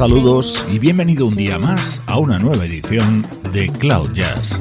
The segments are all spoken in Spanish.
Saludos y bienvenido un día más a una nueva edición de Cloud Jazz.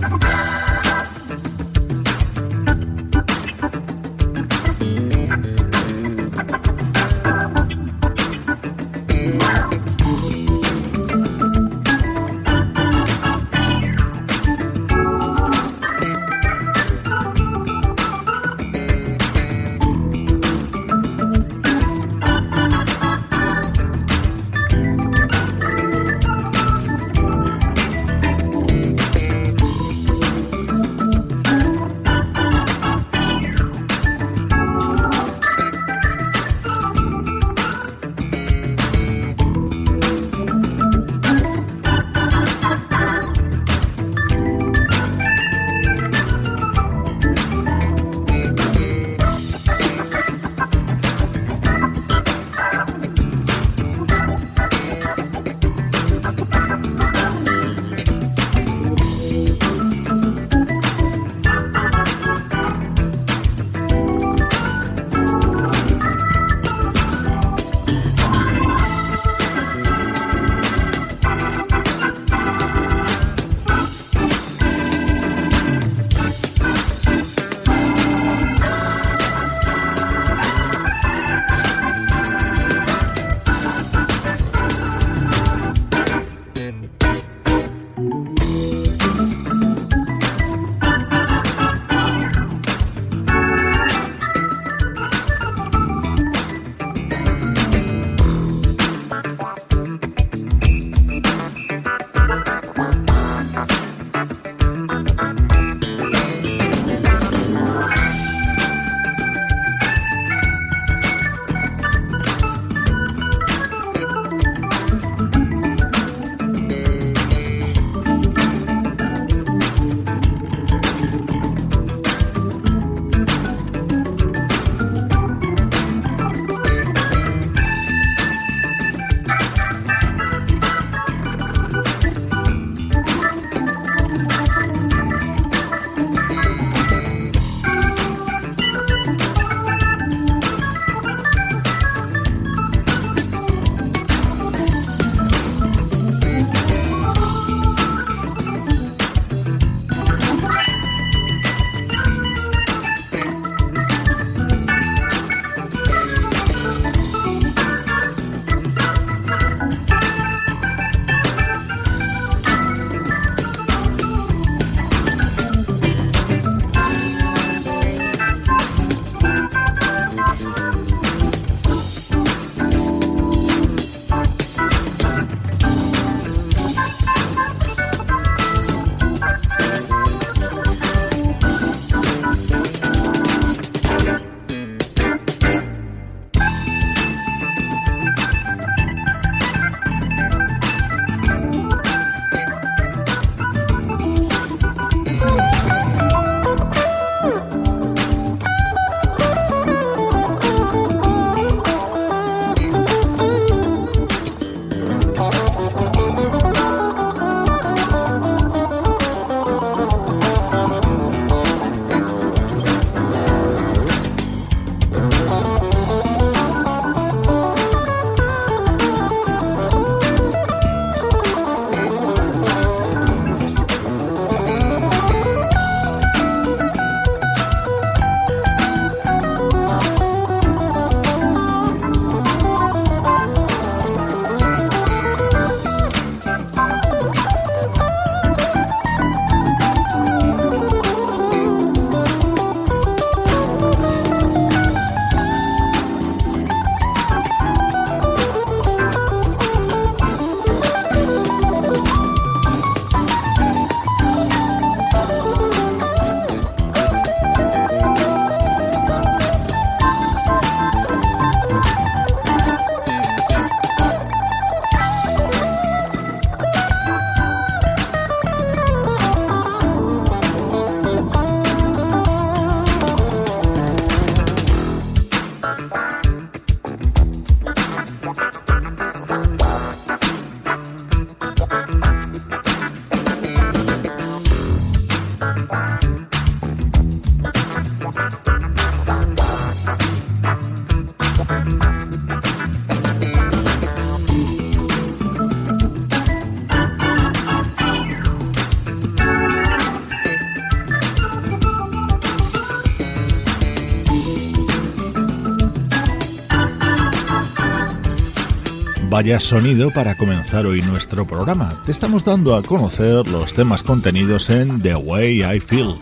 Vaya sonido para comenzar hoy nuestro programa. Te estamos dando a conocer los temas contenidos en The Way I Feel,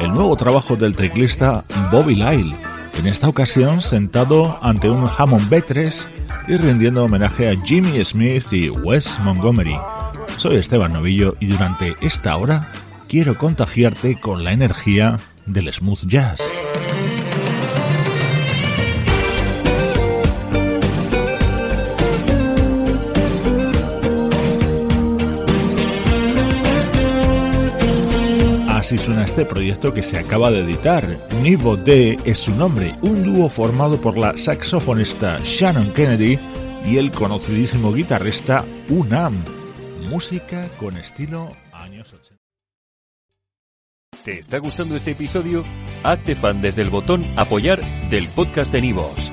el nuevo trabajo del teclista Bobby Lyle, en esta ocasión sentado ante un Hammond B3 y rindiendo homenaje a Jimmy Smith y Wes Montgomery. Soy Esteban Novillo y durante esta hora quiero contagiarte con la energía del smooth jazz. Así suena este proyecto que se acaba de editar. Nivo D es su nombre, un dúo formado por la saxofonista Shannon Kennedy y el conocidísimo guitarrista Unam. Música con estilo años 80. ¿Te está gustando este episodio? Hazte fan desde el botón Apoyar del podcast de Nivos.